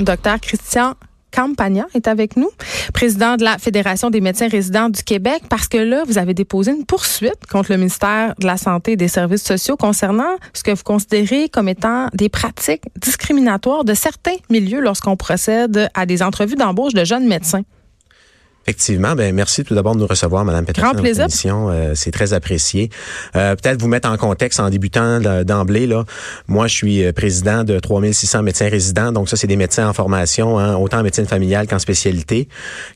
Docteur Christian Campagna est avec nous, président de la Fédération des médecins résidents du Québec, parce que là, vous avez déposé une poursuite contre le ministère de la Santé et des Services sociaux concernant ce que vous considérez comme étant des pratiques discriminatoires de certains milieux lorsqu'on procède à des entrevues d'embauche de jeunes médecins. Effectivement, ben merci tout d'abord de nous recevoir, Madame Peterson. Grand plaisir. Euh, c'est très apprécié. Euh, Peut-être vous mettre en contexte en débutant d'emblée. Là, moi, je suis euh, président de 3600 médecins résidents. Donc ça, c'est des médecins en formation, hein, autant en médecine familiale qu'en spécialité.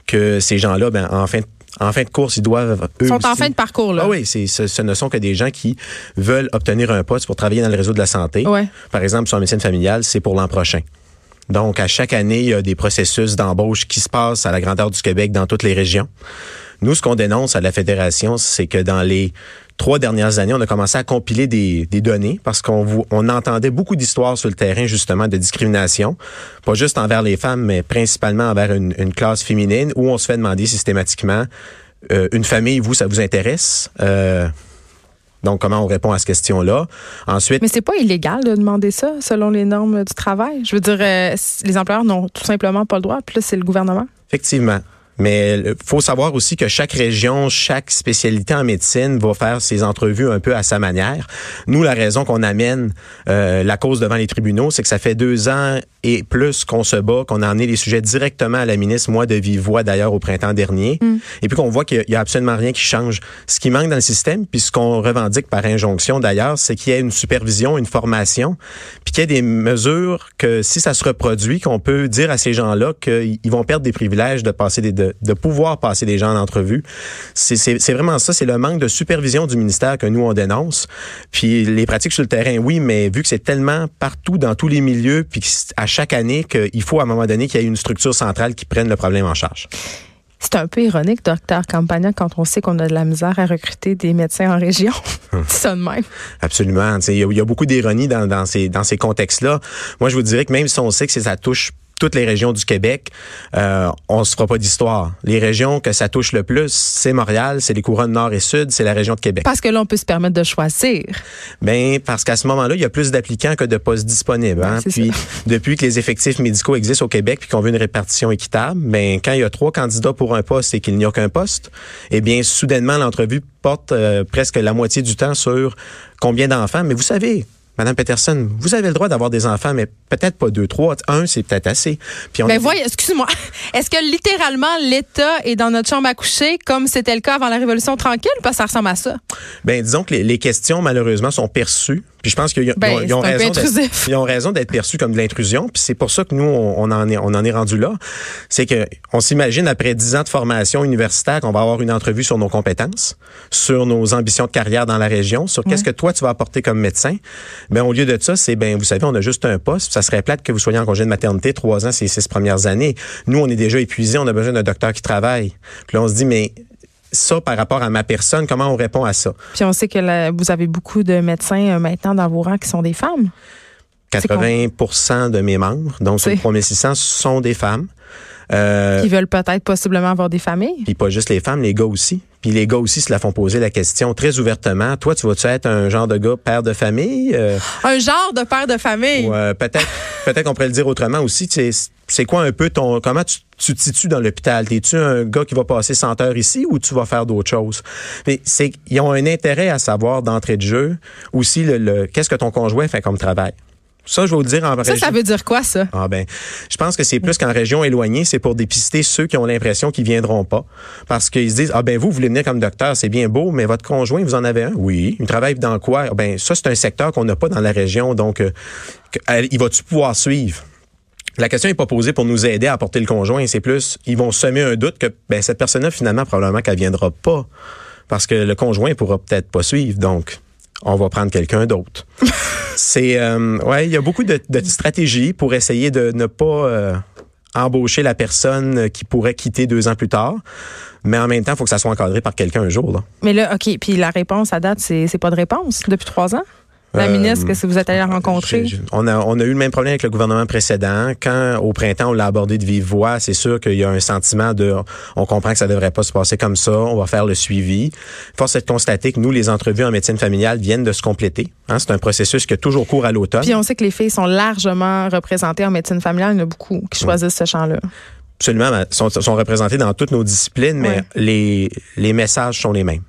Que ces gens-là, ben en fin de en fin de course, ils doivent eux sont en fin de parcours là. Ah oui, c'est ce, ce, ne sont que des gens qui veulent obtenir un poste pour travailler dans le réseau de la santé. Ouais. Par exemple, sur la médecine familiale, c'est pour l'an prochain. Donc, à chaque année, il y a des processus d'embauche qui se passent à la grandeur du Québec dans toutes les régions. Nous, ce qu'on dénonce à la Fédération, c'est que dans les trois dernières années, on a commencé à compiler des, des données parce qu'on on entendait beaucoup d'histoires sur le terrain, justement, de discrimination, pas juste envers les femmes, mais principalement envers une, une classe féminine, où on se fait demander systématiquement, euh, une famille, vous, ça vous intéresse? Euh, donc, comment on répond à cette question-là? Ensuite. Mais c'est pas illégal de demander ça selon les normes du travail. Je veux dire, euh, les employeurs n'ont tout simplement pas le droit. Puis là, c'est le gouvernement. Effectivement. Mais il faut savoir aussi que chaque région, chaque spécialité en médecine va faire ses entrevues un peu à sa manière. Nous, la raison qu'on amène euh, la cause devant les tribunaux, c'est que ça fait deux ans et plus qu'on se bat, qu'on a amené les sujets directement à la ministre, moi de vive voix d'ailleurs au printemps dernier, mm. et puis qu'on voit qu'il y a absolument rien qui change. Ce qui manque dans le système, puis ce qu'on revendique par injonction d'ailleurs, c'est qu'il y ait une supervision, une formation, puis qu'il y ait des mesures que si ça se reproduit, qu'on peut dire à ces gens-là qu'ils vont perdre des privilèges de passer des de, pouvoir passer des gens en entrevue. C'est vraiment ça, c'est le manque de supervision du ministère que nous, on dénonce. Puis les pratiques sur le terrain, oui, mais vu que c'est tellement partout dans tous les milieux, puis à chaque année qu'il faut à un moment donné qu'il y ait une structure centrale qui prenne le problème en charge. C'est un peu ironique, docteur Campagna, quand on sait qu'on a de la misère à recruter des médecins en région. C'est ça de même. Absolument. Il y, a beaucoup d'ironie dans, dans ces, dans ces contextes-là. Moi, je vous dirais que même si on sait que ça touche toutes les régions du Québec, euh, on se fera pas d'histoire. Les régions que ça touche le plus, c'est Montréal, c'est les couronnes nord et sud, c'est la région de Québec. Parce que là, on peut se permettre de choisir. Ben parce qu'à ce moment-là, il y a plus d'applicants que de postes disponibles. Hein? puis depuis que les effectifs médicaux existent au Québec, puis qu'on veut une répartition équitable, ben quand il y a trois candidats pour un poste et qu'il n'y a qu'un poste, eh bien soudainement l'entrevue porte euh, presque la moitié du temps sur combien d'enfants. Mais vous savez, Madame Peterson, vous avez le droit d'avoir des enfants, mais peut-être pas deux, trois. Un, c'est peut-être assez. Puis on mais voyez, excuse-moi. Est-ce que littéralement l'État est dans notre chambre à coucher comme c'était le cas avant la Révolution tranquille, parce que ça ressemble à ça? Ben, disons que les, les questions, malheureusement, sont perçues puis je pense qu'ils ben, ont, raison ils ont raison d'être perçus comme de l'intrusion. Puis c'est pour ça que nous, on, en est, on en est rendu là. C'est que on s'imagine après dix ans de formation universitaire qu'on va avoir une entrevue sur nos compétences, sur nos ambitions de carrière dans la région, sur qu'est-ce que toi tu vas apporter comme médecin. Ben au lieu de ça, c'est ben vous savez, on a juste un poste. Ça serait plate que vous soyez en congé de maternité trois ans ces six premières années. Nous, on est déjà épuisés, on a besoin d'un docteur qui travaille. Puis là, on se dit mais ça par rapport à ma personne, comment on répond à ça? Puis on sait que vous avez beaucoup de médecins euh, maintenant dans vos rangs qui sont des femmes. 80% de mes membres, donc sur 3600, sont des femmes. Euh, qui veulent peut-être possiblement avoir des familles. Puis pas juste les femmes, les gars aussi. Puis les gars aussi se la font poser la question très ouvertement. Toi, tu vas-tu être un genre de gars père de famille? Euh, un genre de père de famille? Ouais, peut-être peut-être qu'on pourrait le dire autrement aussi. C'est quoi un peu ton... Comment tu, tu te situes dans l'hôpital? T'es-tu un gars qui va passer 100 heures ici ou tu vas faire d'autres choses? Mais c'est ils ont un intérêt à savoir d'entrée de jeu aussi le, le qu'est-ce que ton conjoint fait comme travail? Ça, je vais vous dire en région. Ça, ça veut dire quoi, ça? Ah ben, je pense que c'est plus qu'en région éloignée, c'est pour dépister ceux qui ont l'impression qu'ils viendront pas. Parce qu'ils se disent, ah ben vous, vous voulez venir comme docteur, c'est bien beau, mais votre conjoint, vous en avez un? Oui. Il travaille dans quoi? Ah, ben, ça, c'est un secteur qu'on n'a pas dans la région, donc, euh, il va-tu pouvoir suivre? La question n'est pas posée pour nous aider à apporter le conjoint, c'est plus, ils vont semer un doute que, ben, cette personne-là, finalement, probablement qu'elle viendra pas. Parce que le conjoint pourra peut-être pas suivre, donc on va prendre quelqu'un d'autre. c'est euh, ouais, il y a beaucoup de, de, stratégies pour essayer de ne pas euh, embaucher la personne qui pourrait quitter deux ans plus tard. Mais en même temps, il faut que ça soit encadré par quelqu'un un jour. Là. Mais là, OK, puis la réponse à date, c'est pas de réponse depuis trois ans? La euh, ministre, que vous êtes allé la rencontrer? on, a, on a eu le même problème avec le gouvernement précédent. Quand, au printemps, on l'a abordé de vive voix, c'est sûr qu'il y a un sentiment de, on comprend que ça devrait pas se passer comme ça, on va faire le suivi. Force est de constater que nous, les entrevues en médecine familiale viennent de se compléter. Hein, c'est un processus qui a toujours cours à l'automne. Puis on sait que les filles sont largement représentées en médecine familiale. Il y en a beaucoup qui choisissent ce champ-là. Absolument, sont, sont représentés dans toutes nos disciplines, mais les, les messages sont les mêmes.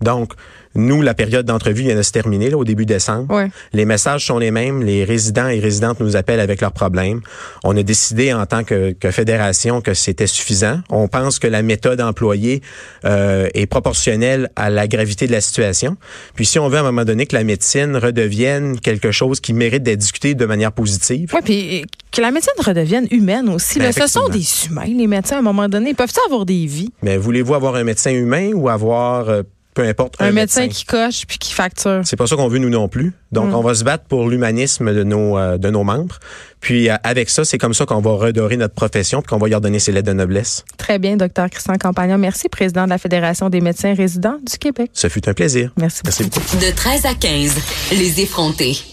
Donc, nous, la période d'entrevue vient de se terminer là, au début décembre. Les messages sont les mêmes. Les résidents et résidentes nous appellent avec leurs problèmes. On a décidé en tant que, que fédération que c'était suffisant. On pense que la méthode employée euh, est proportionnelle à la gravité de la situation. Puis si on veut à un moment donné que la médecine redevienne quelque chose qui mérite d'être discuté de manière positive. Oui, puis que la médecine redevienne humaine aussi. Ben, ce sont des humains, les médecins, à un moment donné. Peuvent-ils avoir des vies? Mais voulez-vous avoir un médecin humain ou avoir... Euh, peu importe. Un, médecin, qui coche puis qui facture. C'est pas ça qu'on veut nous non plus. Donc mm. on va se battre pour l'humanisme de nos euh, de nos membres. Puis euh, avec ça, c'est comme ça qu'on va redorer notre profession puis qu'on va y redonner ses lettres de noblesse. Très bien, docteur Christian Campagnon. Merci, président de la Fédération des médecins résidents du Québec. Ce fut un plaisir. Merci. Merci beaucoup. De 13 à 15, les effrontés.